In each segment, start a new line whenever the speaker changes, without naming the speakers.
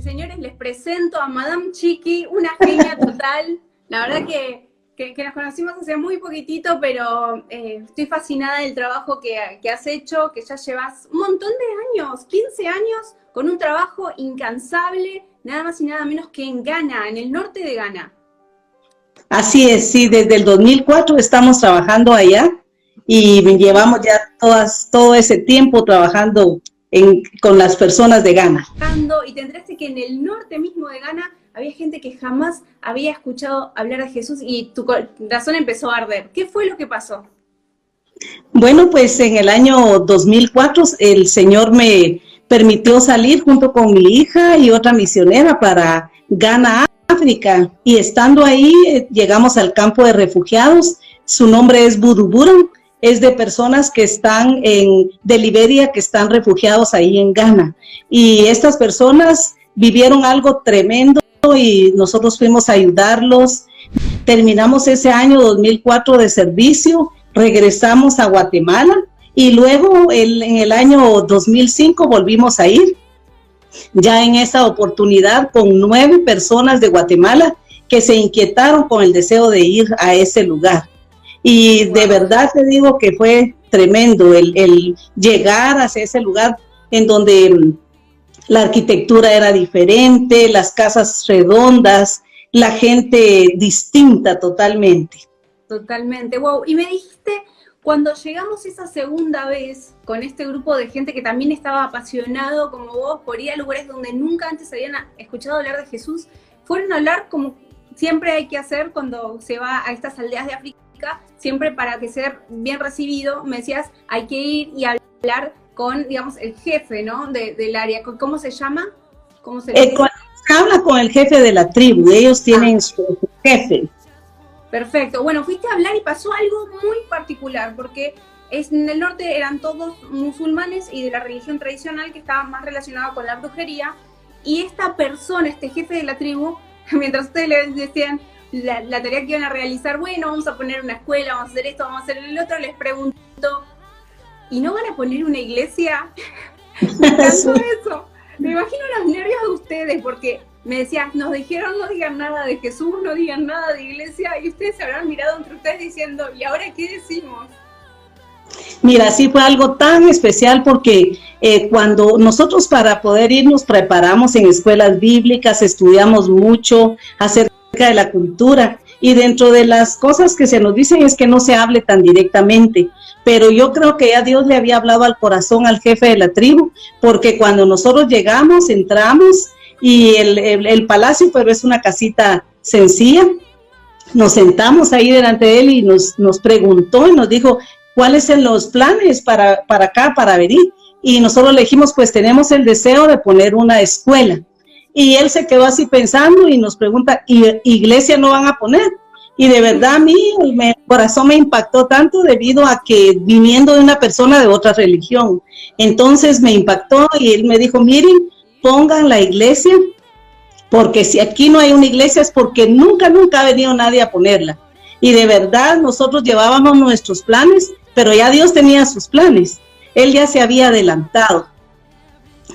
señores, les presento a Madame Chiqui, una genia total. La verdad que, nos conocimos hace muy poquitito, pero eh, estoy fascinada del trabajo que, has hecho, que ya llevas un montón de años, 15 años, con un trabajo incansable, nada más y nada menos que en Ghana, en el norte de Ghana.
Así es, sí, desde el 2004 estamos trabajando allá y llevamos ya todas, todo ese tiempo trabajando con las personas de Ghana.
Y te enteraste que en el norte mismo de Ghana había gente que jamás había escuchado hablar de Jesús y tu corazón empezó a arder. ¿Qué fue lo que pasó?
Bueno, pues en el año 2004 el Señor me permitió salir junto con mi hija y otra misionera para Ghana, África. Y estando ahí, eh, llegamos al campo de refugiados. Su nombre es Buduburan es de personas que están en, de Liberia, que están refugiados ahí en Ghana. Y estas personas vivieron algo tremendo y nosotros fuimos a ayudarlos. Terminamos ese año 2004 de servicio, regresamos a Guatemala y luego en el año 2005 volvimos a ir, ya en esa oportunidad con nueve personas de Guatemala que se inquietaron con el deseo de ir a ese lugar. Y de verdad te digo que fue tremendo el, llegar hacia ese lugar en donde mm, la arquitectura era diferente, las casas redondas, la gente distinta totalmente.
Totalmente, wow. Y me dijiste, cuando llegamos esa segunda vez con este grupo de gente que también estaba apasionado como vos por ir a lugares donde nunca antes habían escuchado hablar de Jesús, fueron a hablar como siempre hay que hacer cuando se va a estas aldeas de África siempre para que sea bien recibido, me decías, hay que ir y hablar con, digamos, el jefe, ¿no? del área. ¿Cómo se llama?
¿Cómo se, eh, habla con el jefe de la tribu, ellos tienen ah. su jefe.
Perfecto. Bueno, fuiste a hablar y pasó algo muy particular, porque es, en el norte eran todos musulmanes y de la religión tradicional que estaba más relacionada con la brujería. Y esta persona, este jefe de la tribu, mientras ustedes le decían, la, tarea que iban a realizar, bueno, vamos a poner una escuela, vamos a hacer esto, vamos a hacer el otro, les pregunto, ¿y no van a poner una iglesia? me encantó eso. Me imagino los nervios de ustedes, porque me decían, nos dijeron no digan nada de Jesús, no digan nada de iglesia, y ustedes se habrán mirado entre ustedes diciendo, ¿y ahora qué decimos?
Mira, sí fue algo tan especial porque eh, cuando nosotros para poder ir nos preparamos en escuelas bíblicas, estudiamos mucho acerca de la cultura. Y dentro de las cosas que se nos dicen es que no se hable tan directamente, pero yo creo que ya Dios le había hablado al corazón al jefe de la tribu, porque cuando nosotros llegamos, entramos y el, el, palacio, pero es una casita sencilla, nos sentamos ahí delante de él y nos, nos preguntó y nos dijo, ¿cuáles son los planes para, para acá, para venir? Y nosotros le dijimos, pues tenemos el deseo de poner una escuela. Y él se quedó así pensando y nos pregunta, ¿y iglesia no van a poner? Y de verdad a mí mi corazón me impactó tanto debido a que viniendo de una persona de otra religión. Entonces me impactó y él me dijo, miren, pongan la iglesia, porque si aquí no hay una iglesia es porque nunca, nunca ha venido nadie a ponerla. Y de verdad nosotros llevábamos nuestros planes, pero ya Dios tenía sus planes. Él ya se había adelantado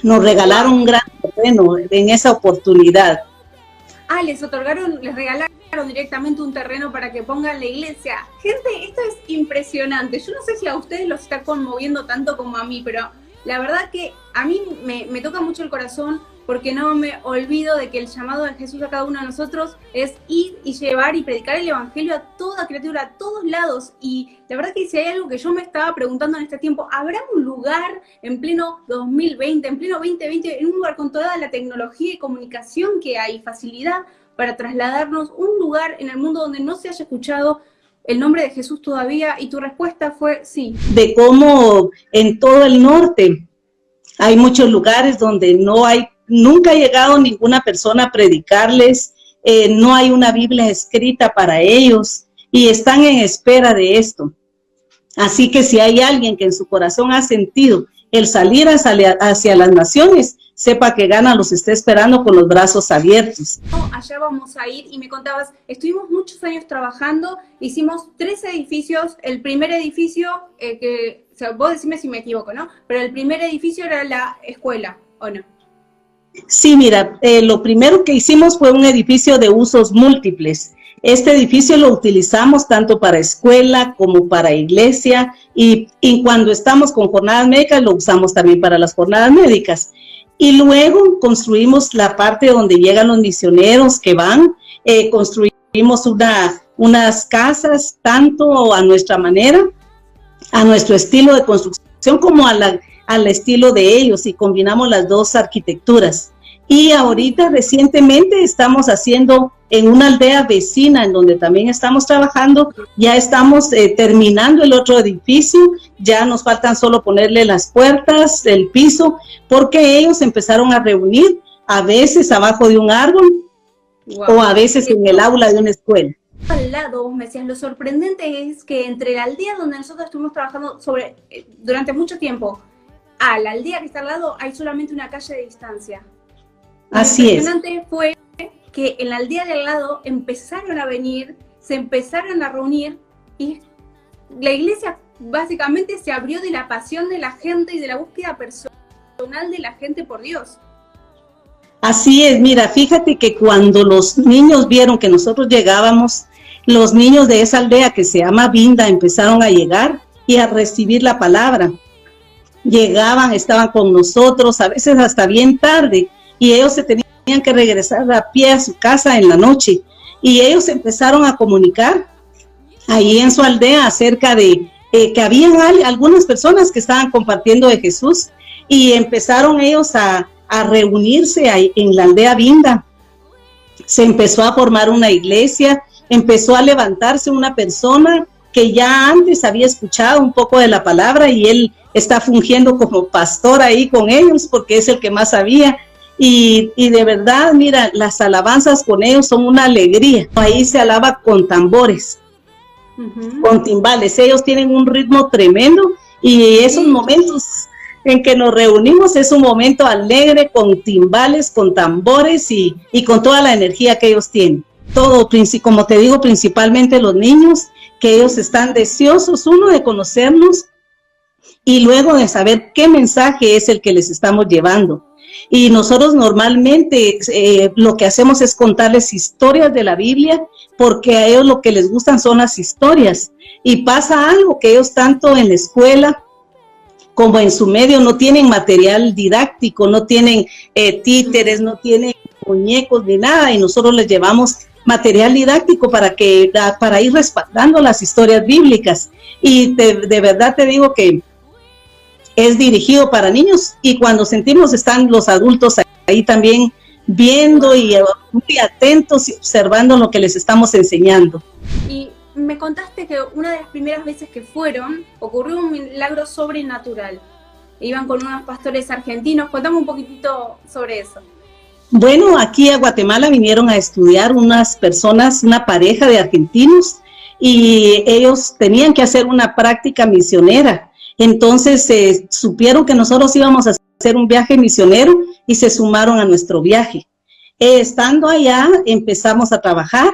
nos regalaron un gran terreno en esa oportunidad.
Ah, les otorgaron, les regalaron directamente un terreno para que pongan la iglesia. Gente, esto es impresionante. Yo no sé si a ustedes los está conmoviendo tanto como a mí, pero la verdad que a mí me, me toca mucho el corazón porque no me olvido de que el llamado de Jesús a cada uno de nosotros es ir y llevar y predicar el Evangelio a toda criatura, a todos lados. Y la verdad que si hay algo que yo me estaba preguntando en este tiempo, ¿habrá un lugar en pleno 2020, en pleno 2020, en un lugar con toda la tecnología y comunicación que hay, facilidad para trasladarnos, un lugar en el mundo donde no se haya escuchado el nombre de Jesús todavía? Y tu respuesta fue sí.
De cómo en todo el norte hay muchos lugares donde no hay nunca ha llegado ninguna persona a predicarles, eh, no hay una Biblia escrita para ellos y están en espera de esto. Así que si hay alguien que en su corazón ha sentido el salir hacia, las naciones, sepa que Gana los está esperando con los brazos abiertos.
Allá vamos a ir y me contabas, estuvimos muchos años trabajando, hicimos tres edificios, el primer edificio, eh, que, vos decime si me equivoco, ¿no? Pero el primer edificio era la escuela, ¿o no?
Sí, mira, eh, lo primero que hicimos fue un edificio de usos múltiples. Este edificio lo utilizamos tanto para escuela como para iglesia y, cuando estamos con jornadas médicas lo usamos también para las jornadas médicas. Y luego construimos la parte donde llegan los misioneros que van, eh, construimos una, unas casas tanto a nuestra manera, a nuestro estilo de construcción como a la, al estilo de ellos y combinamos las dos arquitecturas. Y ahorita recientemente estamos haciendo en una aldea vecina en donde también estamos trabajando, ya estamos eh, terminando el otro edificio, ya nos faltan solo ponerle las puertas, el piso, porque ellos empezaron a reunir a veces abajo de un árbol o a veces en el aula de una escuela.
Al lado, me decías, lo sorprendente es que entre la aldea donde nosotros estuvimos trabajando sobre, eh, durante mucho tiempo a la aldea que está al lado hay solamente una calle de distancia.
Así
Lo impresionante fue que en la aldea de al lado empezaron a venir, se empezaron a reunir y la iglesia básicamente se abrió de la pasión de la gente y de la búsqueda personal de la gente por Dios.
Así es, mira, fíjate que cuando los niños vieron que nosotros llegábamos, los niños de esa aldea que se llama Vinda empezaron a llegar y a recibir la palabra. Llegaban, estaban con nosotros, a veces hasta bien tarde, y ellos se tenían que regresar a pie a su casa en la noche. Y ellos empezaron a comunicar ahí en su aldea acerca de eh, que habían algunas personas que estaban compartiendo de Jesús y empezaron ellos a, a reunirse ahí en la aldea Vinda. Se empezó a formar una iglesia, empezó a levantarse una persona que ya antes había escuchado un poco de la palabra y él está fungiendo como pastor ahí con ellos porque es el que más sabía y, de verdad, mira, las alabanzas con ellos son una alegría. Ahí se alaba con tambores, con timbales. Ellos tienen un ritmo tremendo y esos momentos en que nos reunimos es un momento alegre con timbales, con tambores y, y con toda la energía que ellos tienen. Todo, como te digo, principalmente los niños, que ellos están deseosos, uno, de conocernos y luego de saber qué mensaje es el que les estamos llevando. Y nosotros normalmente eh, lo que hacemos es contarles historias de la Biblia, porque a ellos lo que les gustan son las historias. Y pasa algo que ellos tanto en la escuela como en su medio no tienen material didáctico, no tienen eh, títeres, no tienen muñecos ni nada, y nosotros les llevamos material didáctico para que para ir respaldando las historias bíblicas. Y de verdad te digo que es dirigido para niños y cuando sentimos están los adultos ahí también viendo y muy atentos y observando lo que les estamos enseñando.
Y me contaste que una de las primeras veces que fueron ocurrió un milagro sobrenatural. Iban con unos pastores argentinos. Contame un poquitito sobre eso.
Bueno, aquí a Guatemala vinieron a estudiar unas personas, una pareja de argentinos, y ellos tenían que hacer una práctica misionera. Entonces eh, supieron que nosotros íbamos a hacer un viaje misionero y se sumaron a nuestro viaje. Eh, estando allá empezamos a trabajar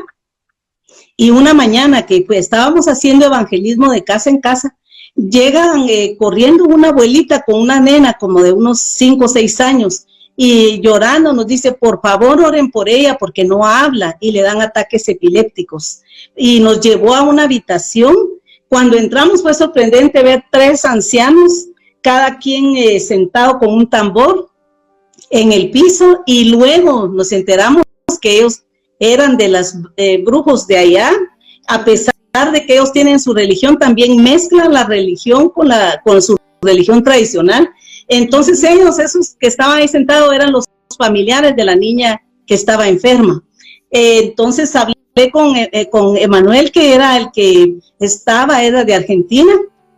y una mañana que pues, estábamos haciendo evangelismo de casa en casa, llegan eh, corriendo una abuelita con una nena como de unos 5 o 6 años y llorando nos dice, por favor oren por ella porque no habla y le dan ataques epilépticos. Y nos llevó a una habitación cuando entramos fue sorprendente ver tres ancianos, cada quien eh, sentado con un tambor en el piso y luego nos enteramos que ellos eran de los eh, brujos de allá, a pesar de que ellos tienen su religión, también mezclan la religión con, la, con su religión tradicional. Entonces ellos, esos que estaban ahí sentados, eran los familiares de la niña que estaba enferma. Eh, entonces hablé con, eh, con Emanuel, que era el que estaba, era de Argentina,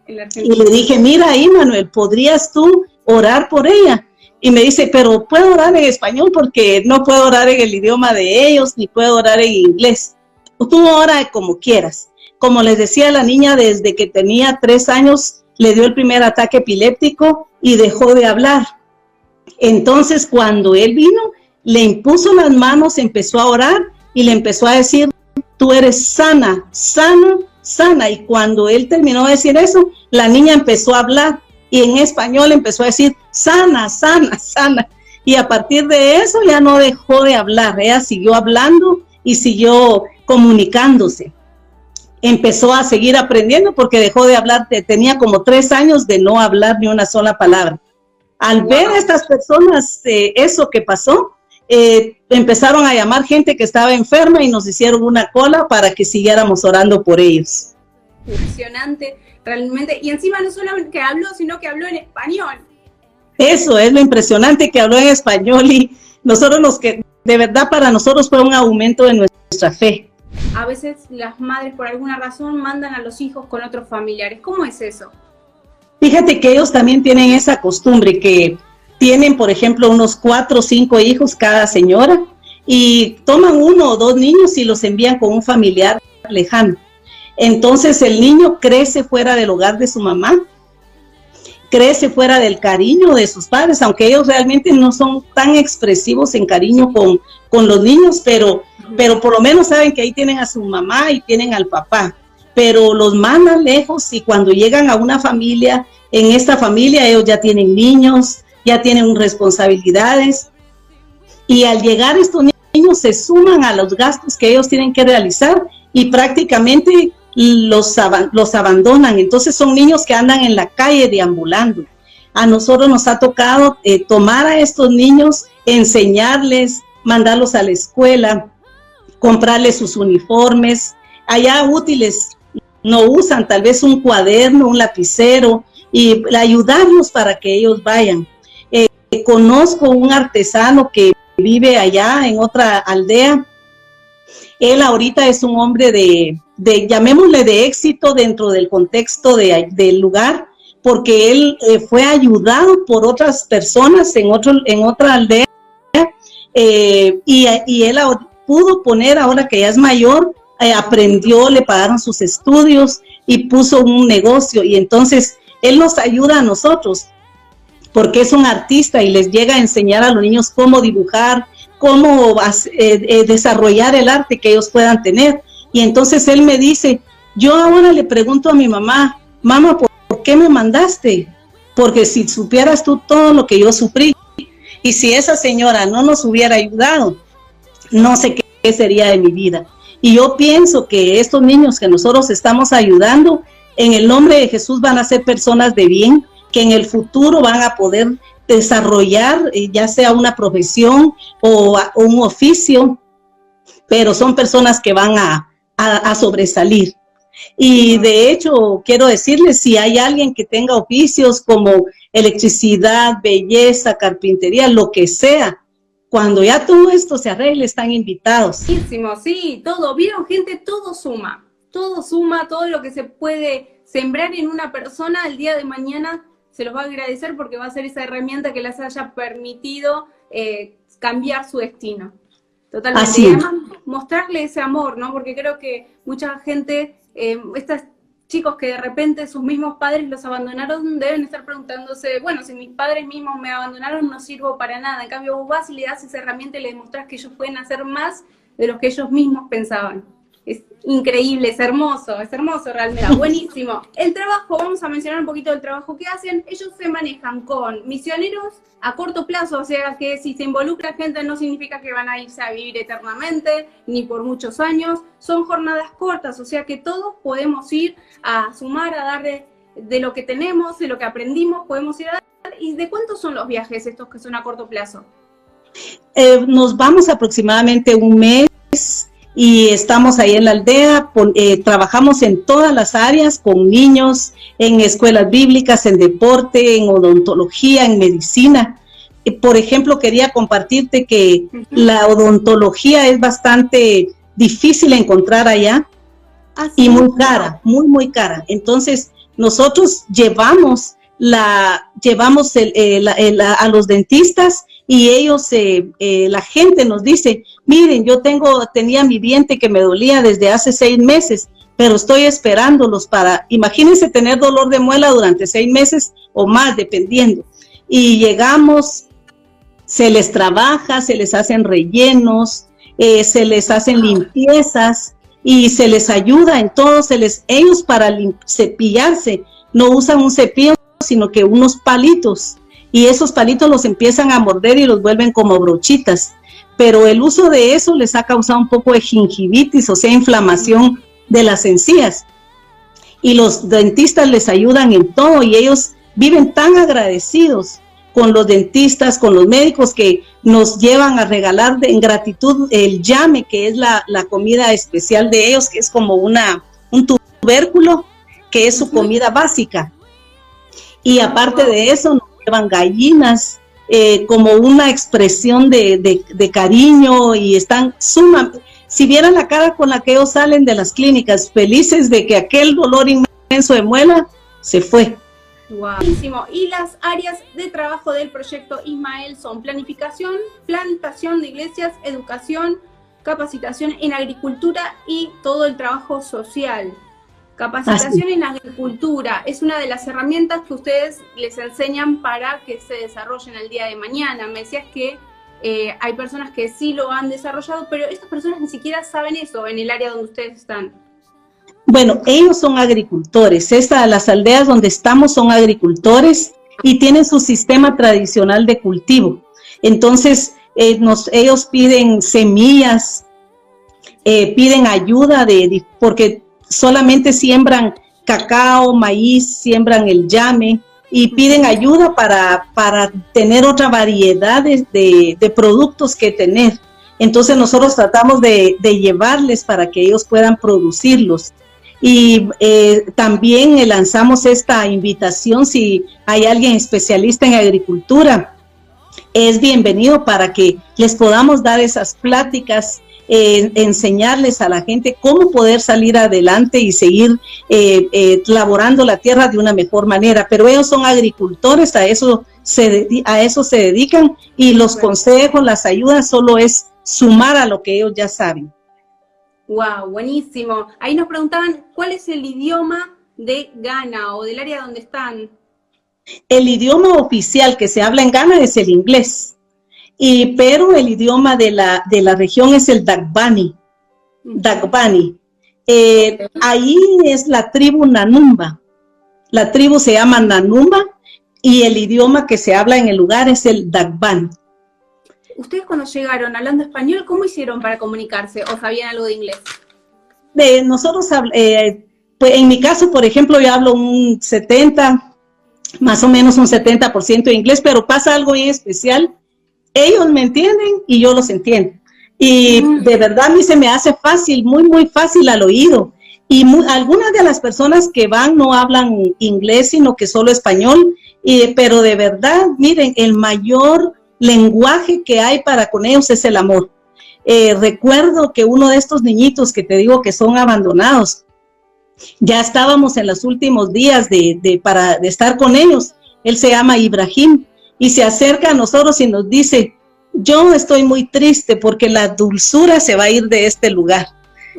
y le dije, mira, Emanuel, ¿podrías tú orar por ella? Y me dice, pero puedo orar en español porque no puedo orar en el idioma de ellos, ni puedo orar en inglés. Tú ora como quieras. Como les decía la niña, desde que tenía tres años, le dio el primer ataque epiléptico y dejó de hablar. Entonces, cuando él vino, le impuso las manos, empezó a orar y le empezó a decir, tú eres sana, sana, sana. Y cuando él terminó de decir eso, la niña empezó a hablar y en español empezó a decir, sana, sana, sana. Y a partir de eso ya no dejó de hablar, ella siguió hablando y siguió comunicándose. Empezó a seguir aprendiendo porque dejó de hablar, tenía como tres años de no hablar ni una sola palabra. Al ver a estas personas eh, eso que pasó, eh, empezaron a llamar gente que estaba enferma y nos hicieron una cola para que siguiéramos orando por ellos.
Impresionante, realmente. Y encima no solamente que habló, sino que habló en español.
Eso es lo impresionante que habló en español y nosotros los que, de verdad para nosotros fue un aumento de nuestra fe.
A veces las madres por alguna razón mandan a los hijos con otros familiares. ¿Cómo es eso?
Fíjate que ellos también tienen esa costumbre que tienen, por ejemplo, unos cuatro o cinco hijos cada señora y toman uno o dos niños y los envían con un familiar lejano. Entonces el niño crece fuera del hogar de su mamá, crece fuera del cariño de sus padres, aunque ellos realmente no son tan expresivos en cariño con, con los niños, pero, pero por lo menos saben que ahí tienen a su mamá y tienen al papá, pero los mandan lejos y cuando llegan a una familia, en esta familia ellos ya tienen niños, ya tienen responsabilidades y al llegar estos niños se suman a los gastos que ellos tienen que realizar y prácticamente los, los abandonan. Entonces son niños que andan en la calle deambulando. A nosotros nos ha tocado eh, tomar a estos niños, enseñarles, mandarlos a la escuela, comprarles sus uniformes. Allá útiles no usan tal vez un cuaderno, un lapicero y ayudarlos para que ellos vayan conozco un artesano que vive allá en otra aldea. Él ahorita es un hombre de, llamémosle de éxito dentro del contexto del lugar, porque él eh, fue ayudado por otras personas en, otro, en otra aldea eh, y, él pudo poner, ahora que ya es mayor, eh, aprendió, le pagaron sus estudios y puso un negocio y entonces él nos ayuda a nosotros porque es un artista y les llega a enseñar a los niños cómo dibujar, cómo eh, eh, desarrollar el arte que ellos puedan tener. Y entonces él me dice, yo ahora le pregunto a mi mamá, mamá, ¿por, qué me mandaste? Porque si supieras tú todo lo que yo sufrí, y si esa señora no nos hubiera ayudado, no sé qué sería de mi vida. Y yo pienso que estos niños que nosotros estamos ayudando, en el nombre de Jesús van a ser personas de bien, que en el futuro van a poder desarrollar eh, ya sea una profesión o, un oficio, pero son personas que van a, sobresalir. Y de hecho, quiero decirles, si hay alguien que tenga oficios como electricidad, belleza, carpintería, lo que sea, cuando ya todo esto se arregle, están invitados.
Sí, todo. Vieron, gente, todo suma. Todo suma, todo lo que se puede sembrar en una persona el día de mañana se los va a agradecer porque va a ser esa herramienta que les haya permitido eh, cambiar su destino. Totalmente. Así. Y además mostrarle ese amor, ¿no? Porque creo que mucha gente, eh, estos chicos que de repente sus mismos padres los abandonaron, deben estar preguntándose, bueno, si mis padres mismos me abandonaron, no sirvo para nada. En cambio, vos vas y le das esa herramienta y le demostrás que ellos pueden hacer más de lo que ellos mismos pensaban es increíble, es hermoso, es hermoso realmente, buenísimo. El trabajo, vamos a mencionar un poquito del trabajo que hacen, ellos se manejan con misioneros a corto plazo, o sea que si se involucra gente no significa que van a irse a vivir eternamente, ni por muchos años, son jornadas cortas, o sea que todos podemos ir a sumar, a dar de, lo que tenemos, de lo que aprendimos, podemos ir a dar. ¿Y de cuántos son los viajes estos que son a corto plazo?
Eh, nos vamos aproximadamente un mes y estamos ahí en la aldea, eh, trabajamos en todas las áreas con niños, en escuelas bíblicas, en deporte, en odontología, en medicina. por ejemplo, quería compartirte que la odontología es bastante difícil encontrar allá y muy cara, muy, muy cara. Entonces, nosotros llevamos la llevamos a los dentistas y ellos, eh, eh, la gente nos dice, miren, yo tengo, tenía mi diente que me dolía desde hace seis meses, pero estoy esperándolos para, imagínense tener dolor de muela durante seis meses o más, dependiendo. Y llegamos, se les trabaja, se les hacen rellenos, eh, se les hacen limpiezas y se les ayuda en todo, se les, ellos para cepillarse no usan un cepillo, sino que unos palitos y esos palitos los empiezan a morder y los vuelven como brochitas. Pero el uso de eso les ha causado un poco de gingivitis, o sea, inflamación de las encías. Y los dentistas les ayudan en todo y ellos viven tan agradecidos con los dentistas, con los médicos que nos llevan a regalar en gratitud el llame, que es la, comida especial de ellos, que es como una, un tubérculo, que es su comida básica. Y aparte de eso, llevan gallinas eh, como una expresión de, de, cariño y están sumamente, si vieran la cara con la que ellos salen de las clínicas, felices de que aquel dolor inmenso de muela se fue.
Y las áreas de trabajo del proyecto Ismael son planificación, plantación de iglesias, educación, capacitación en agricultura y todo el trabajo social. Capacitación en agricultura es una de las herramientas que ustedes les enseñan para que se desarrollen el día de mañana. Me decías que eh, hay personas que sí lo han desarrollado, pero estas personas ni siquiera saben eso en el área donde ustedes están.
Bueno, ellos son agricultores. Esta, las aldeas donde estamos son agricultores y tienen su sistema tradicional de cultivo. Entonces, eh, ellos piden semillas, eh, piden ayuda de, porque solamente siembran cacao, maíz, siembran el llame y piden ayuda para, para tener otra variedad de, de, productos que tener. Entonces nosotros tratamos de, de llevarles para que ellos puedan producirlos. Y eh, también lanzamos esta invitación si hay alguien especialista en agricultura. Es bienvenido para que les podamos dar esas pláticas, eh, enseñarles a la gente cómo poder salir adelante y seguir eh, laborando la tierra de una mejor manera. Pero ellos son agricultores, a eso se, a eso se dedican y los consejos, las ayudas solo es sumar a lo que ellos ya saben.
Wow, buenísimo. Ahí nos preguntaban cuál es el idioma de Ghana o del área donde están.
El idioma oficial que se habla en Ghana es el inglés, y, pero el idioma de la, de la región es el Dagbani. Dagbani. Eh, ahí es la tribu Nanumba. La tribu se llama Nanumba y el idioma que se habla en el lugar es el Dagbani.
¿Ustedes cuando llegaron hablando español, cómo hicieron para comunicarse o sabían algo de inglés?
Nosotros, eh, pues en mi caso, por ejemplo, yo hablo un 70, más o menos un 70% de inglés, pero pasa algo bien especial. Ellos me entienden y yo los entiendo. Y mm. de verdad a mí se me hace fácil, muy, muy fácil al oído. Y algunas de las personas que van no hablan inglés, sino que solo español. Y, pero de verdad, miren, el mayor lenguaje que hay para con ellos es el amor. Eh, recuerdo que uno de estos niñitos que te digo que son abandonados, ya estábamos en los últimos días de, para, de estar con ellos. Él se llama Ibrahim y se acerca a nosotros y nos dice, yo estoy muy triste porque la dulzura se va a ir de este lugar.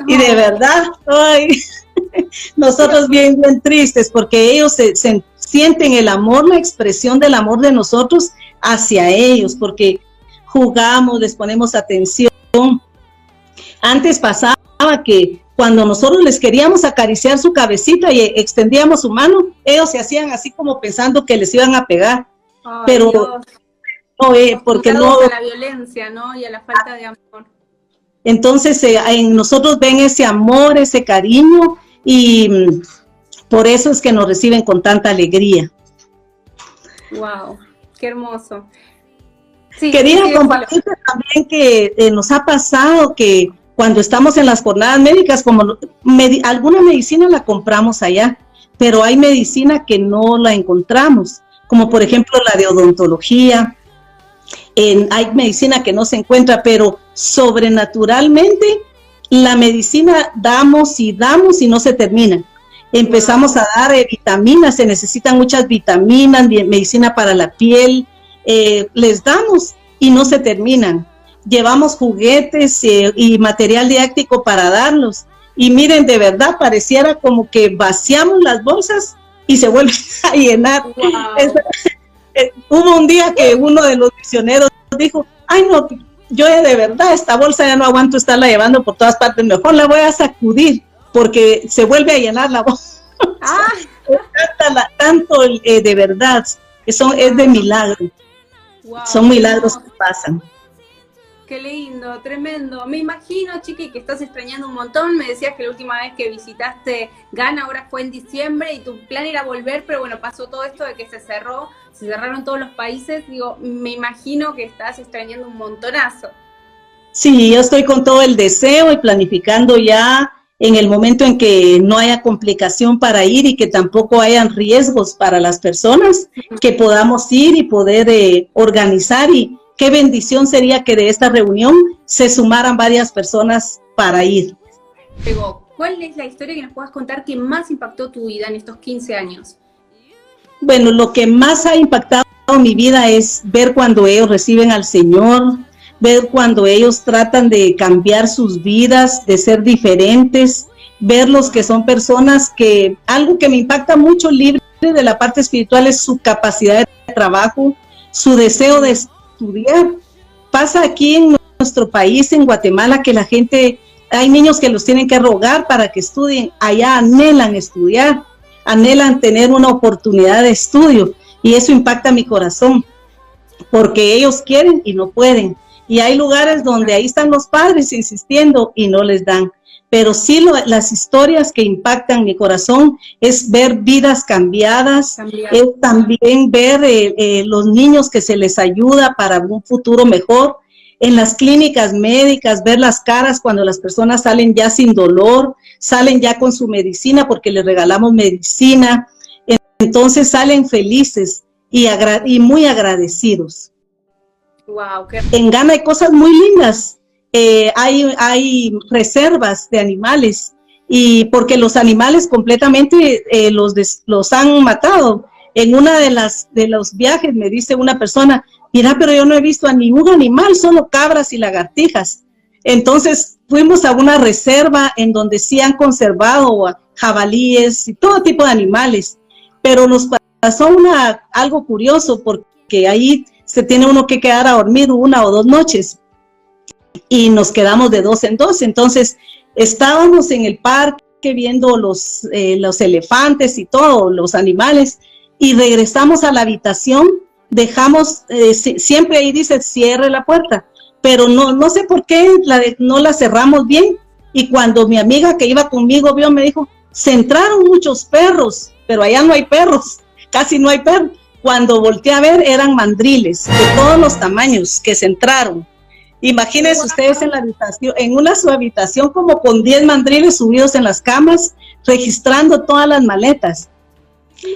Y de verdad, nosotros bien, bien tristes porque ellos se, sienten el amor, la expresión del amor de nosotros hacia ellos, porque jugamos, les ponemos atención. Antes pasaba que cuando nosotros les queríamos acariciar su cabecita y extendíamos su mano, ellos se hacían así como pensando que les iban a pegar. Pero
no, eh, porque no... A la violencia, ¿no? Y a la falta de amor.
Entonces, eh, en nosotros ven ese amor, ese cariño y mm, por eso es que nos reciben con tanta alegría.
Wow hermoso.
Quería compartirte también que eh, nos ha pasado que cuando estamos en las jornadas médicas, como alguna medicina la compramos allá, pero hay medicina que no la encontramos, como por ejemplo la de odontología. hay medicina que no se encuentra, pero sobrenaturalmente la medicina damos y damos y no se termina empezamos a dar eh, vitaminas, se necesitan muchas vitaminas, medicina para la piel, eh, les damos y no se terminan. Llevamos juguetes eh, y material didáctico para darlos. Y miren, de verdad, pareciera como que vaciamos las bolsas y se vuelven a llenar. hubo un día que uno de los misioneros dijo, ay no, yo de verdad esta bolsa ya no aguanto estarla llevando por todas partes, mejor la voy a sacudir porque se vuelve a llenar la voz. Ah. tanto eh, de verdad, Eso es de milagro. Son milagros que pasan.
Qué lindo, tremendo. Me imagino, Chiqui, que estás extrañando un montón. Me decías que la última vez que visitaste Ghana ahora fue en diciembre y tu plan era volver, pero bueno, pasó todo esto de que se cerró, se cerraron todos los países. Digo, me imagino que estás extrañando un montonazo.
Sí, yo estoy con todo el deseo y planificando ya en el momento en que no haya complicación para ir y que tampoco hayan riesgos para las personas, que podamos ir y poder eh, organizar y qué bendición sería que de esta reunión se sumaran varias personas para ir.
¿cuál es la historia que nos puedas contar que más impactó tu vida en estos 15 años?
Bueno, lo que más ha impactado mi vida es ver cuando ellos reciben al Señor, ver cuando ellos tratan de cambiar sus vidas, de ser diferentes, verlos que son personas que algo que me impacta mucho libre de la parte espiritual es su capacidad de trabajo, su deseo de estudiar. Pasa aquí en nuestro país, en Guatemala, que la gente, hay niños que los tienen que rogar para que estudien, allá anhelan estudiar, anhelan tener una oportunidad de estudio y eso impacta mi corazón, porque ellos quieren y no pueden. Y hay lugares donde ahí están los padres insistiendo y no les dan. Pero sí las historias que impactan mi corazón es ver vidas cambiadas, es también ver eh, eh, los niños que se les ayuda para un futuro mejor. En las clínicas médicas, ver las caras cuando las personas salen ya sin dolor, salen ya con su medicina porque les regalamos medicina. Entonces salen felices y, y muy agradecidos. En Ghana hay cosas muy lindas. Eh, hay, reservas de animales y porque los animales completamente eh, los, los han matado. En una de las de los viajes me dice una persona, mira, pero yo no he visto a ningún animal, solo cabras y lagartijas. Entonces fuimos a una reserva en donde sí han conservado jabalíes y todo tipo de animales, pero nos pasó una, algo curioso porque ahí se tiene uno que quedar a dormir una o dos noches y nos quedamos de dos en dos. Entonces, estábamos en el parque viendo los, eh, los elefantes y todos los animales y regresamos a la habitación, dejamos, eh, siempre ahí dice cierre la puerta, pero no, no sé por qué la no la cerramos bien. Y cuando mi amiga que iba conmigo vio, me dijo, se entraron muchos perros, pero allá no hay perros, casi no hay perros. Cuando volteé a ver, eran mandriles de todos los tamaños que se entraron. Imagínense ustedes en la habitación, en una su habitación como con 10 mandriles subidos en las camas, registrando todas las maletas.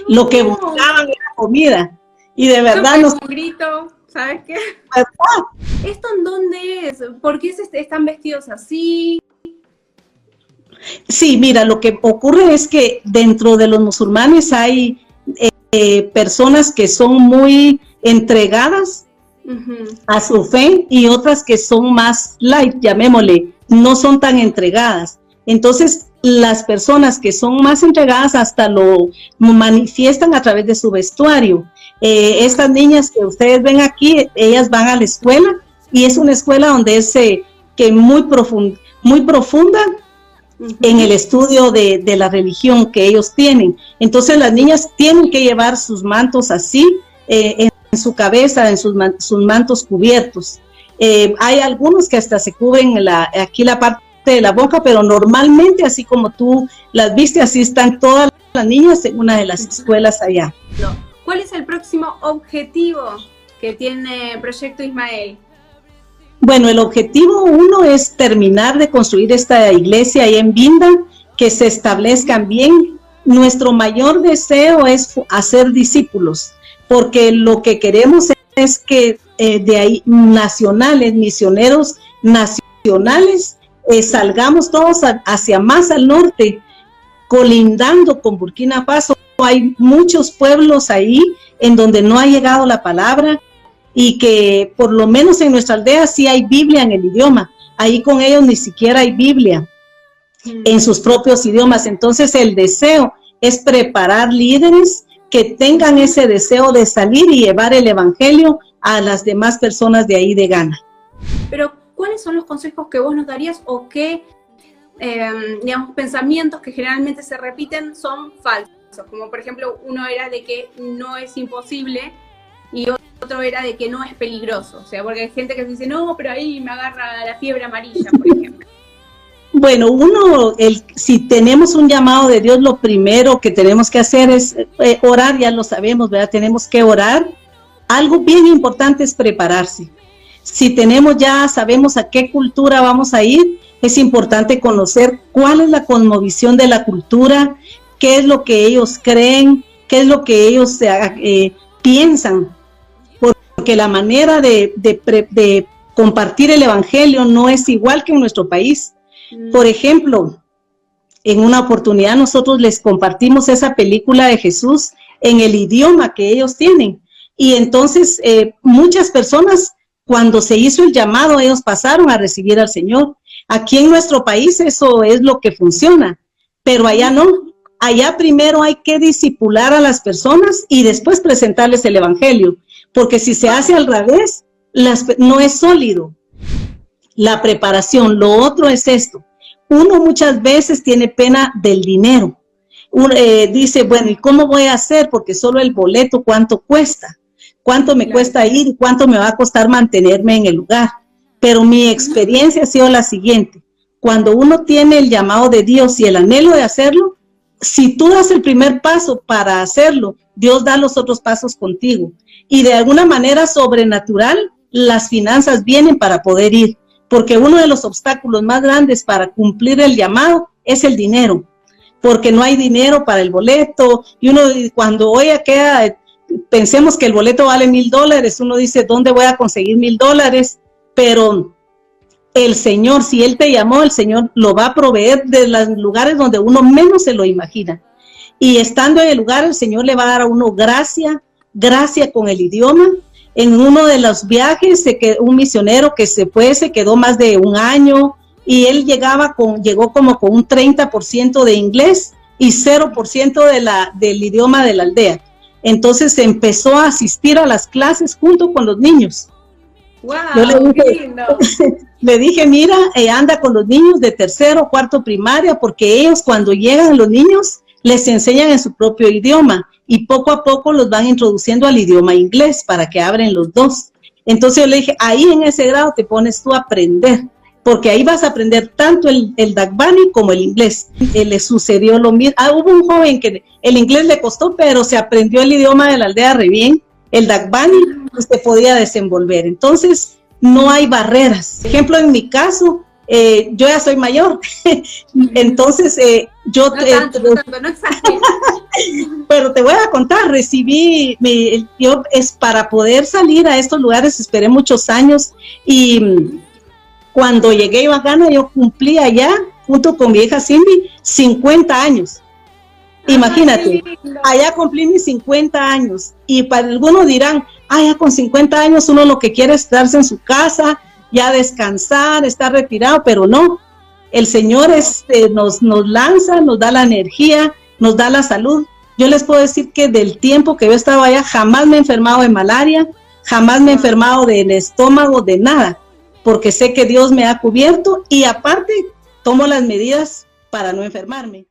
Lo que buscaban era comida. Y de verdad nos...
Un grito, ¿sabes qué? ¿Esto en dónde es? ¿Por qué están vestidos así?
Sí, mira, lo que ocurre es que dentro de los musulmanes hay eh, personas que son muy entregadas a su fe y otras que son más light, llamémosle, no son tan entregadas. Entonces, las personas que son más entregadas hasta lo manifiestan a través de su vestuario. Eh, estas niñas que ustedes ven aquí, ellas van a la escuela y es una escuela donde es eh, que muy, muy profunda en el estudio de, la religión que ellos tienen. Entonces las niñas tienen que llevar sus mantos así, eh, en su cabeza, en sus, mantos cubiertos. Eh, hay algunos que hasta se cubren la, aquí la parte de la boca, pero normalmente, así como tú las viste, así están todas las niñas en una de las escuelas allá.
¿Cuál es el próximo objetivo que tiene Proyecto Ismael?
Bueno, el objetivo uno es terminar de construir esta iglesia ahí en Vinda, que se establezcan bien. Nuestro mayor deseo es hacer discípulos, porque lo que queremos es que eh, de ahí nacionales, misioneros nacionales, eh, salgamos todos hacia más al norte, colindando con Burkina Faso. Hay muchos pueblos ahí en donde no ha llegado la palabra, y que por lo menos en nuestra aldea sí hay Biblia en el idioma. Ahí con ellos ni siquiera hay Biblia mm. en sus propios idiomas. Entonces el deseo es preparar líderes que tengan ese deseo de salir y llevar el Evangelio a las demás personas de ahí de Ghana.
Pero, ¿cuáles son los consejos que vos nos darías o qué, em, digamos, pensamientos que generalmente se repiten son falsos? como por ejemplo uno era de que no es imposible y otro era de que no es peligroso, o sea, porque hay gente que dice, no, pero ahí me agarra la fiebre amarilla, por ejemplo.
Bueno, uno, el, si tenemos un llamado de Dios, lo primero que tenemos que hacer es eh, orar, ya lo sabemos, ¿verdad? Tenemos que orar. Algo bien importante es prepararse. Si tenemos ya, sabemos a qué cultura vamos a ir, es importante conocer cuál es la conmovisión de la cultura, qué es lo que ellos creen, qué es lo que ellos eh, eh, piensan, porque la manera de, de compartir el Evangelio no es igual que en nuestro país. Por ejemplo, en una oportunidad nosotros les compartimos esa película de Jesús en el idioma que ellos tienen. Y entonces eh, muchas personas, cuando se hizo el llamado, ellos pasaron a recibir al Señor. Aquí en nuestro país eso es lo que funciona, pero allá no. Allá primero hay que disipular a las personas y después presentarles el Evangelio, porque si se hace al revés, no es sólido la preparación. Lo otro es esto. Uno muchas veces tiene pena del dinero. Uno, eh, dice, bueno, ¿y cómo voy a hacer? Porque solo el boleto, ¿cuánto cuesta? ¿Cuánto me cuesta ir y cuánto me va a costar mantenerme en el lugar? Pero mi experiencia ha sido la siguiente. Cuando uno tiene el llamado de Dios y el anhelo de hacerlo, si tú das el primer paso para hacerlo, Dios da los otros pasos contigo. Y de alguna manera sobrenatural, las finanzas vienen para poder ir porque uno de los obstáculos más grandes para cumplir el llamado es el dinero, porque no hay dinero para el boleto, y uno cuando hoy queda, pensemos que el boleto vale mil dólares, uno dice, ¿dónde voy a conseguir mil dólares? Pero el Señor, si Él te llamó, el Señor lo va a proveer de los lugares donde uno menos se lo imagina. Y estando en el lugar, el Señor le va a dar a uno gracia, gracia con el idioma, en uno de los viajes, se quedó, un misionero que se fue, se quedó más de un año y él llegaba con, llegó como con un 30% de inglés y 0% de la, del idioma de la aldea. Entonces empezó a asistir a las clases junto con los niños.
Wow, Yo le dije,
le dije, mira, eh, anda con los niños de tercero, cuarto primaria, porque ellos cuando llegan los niños les enseñan en su propio idioma y poco a poco los van introduciendo al idioma inglés para que abren los dos. Entonces yo le dije, ahí en ese grado te pones tú a aprender, porque ahí vas a aprender tanto el, el Dagbani como el inglés. Eh, le sucedió lo mismo. Ah, hubo un joven que el inglés le costó, pero se aprendió el idioma de la aldea re bien. El Dagbani pues, se podía desenvolver. Entonces, no hay barreras. Ejemplo, en mi caso, eh, yo ya soy mayor, entonces eh, yo...
No tanto, no tanto, no
pero te voy a contar, recibí, mi, yo es para poder salir a estos lugares, esperé muchos años y mm, cuando llegué a Ghana yo cumplí allá, junto con mi hija Cindy, 50 años. Imagínate, allá cumplí mis 50 años y para algunos dirán, ah, ya con 50 años uno lo que quiere es quedarse en su casa, ya descansar, estar retirado, pero no. El Señor este, nos, nos lanza, nos da la energía, nos da la salud. Yo les puedo decir que del tiempo que yo estaba allá, jamás me he enfermado de malaria, jamás me he enfermado del estómago, de nada, porque sé que Dios me ha cubierto y aparte tomo las medidas para no enfermarme.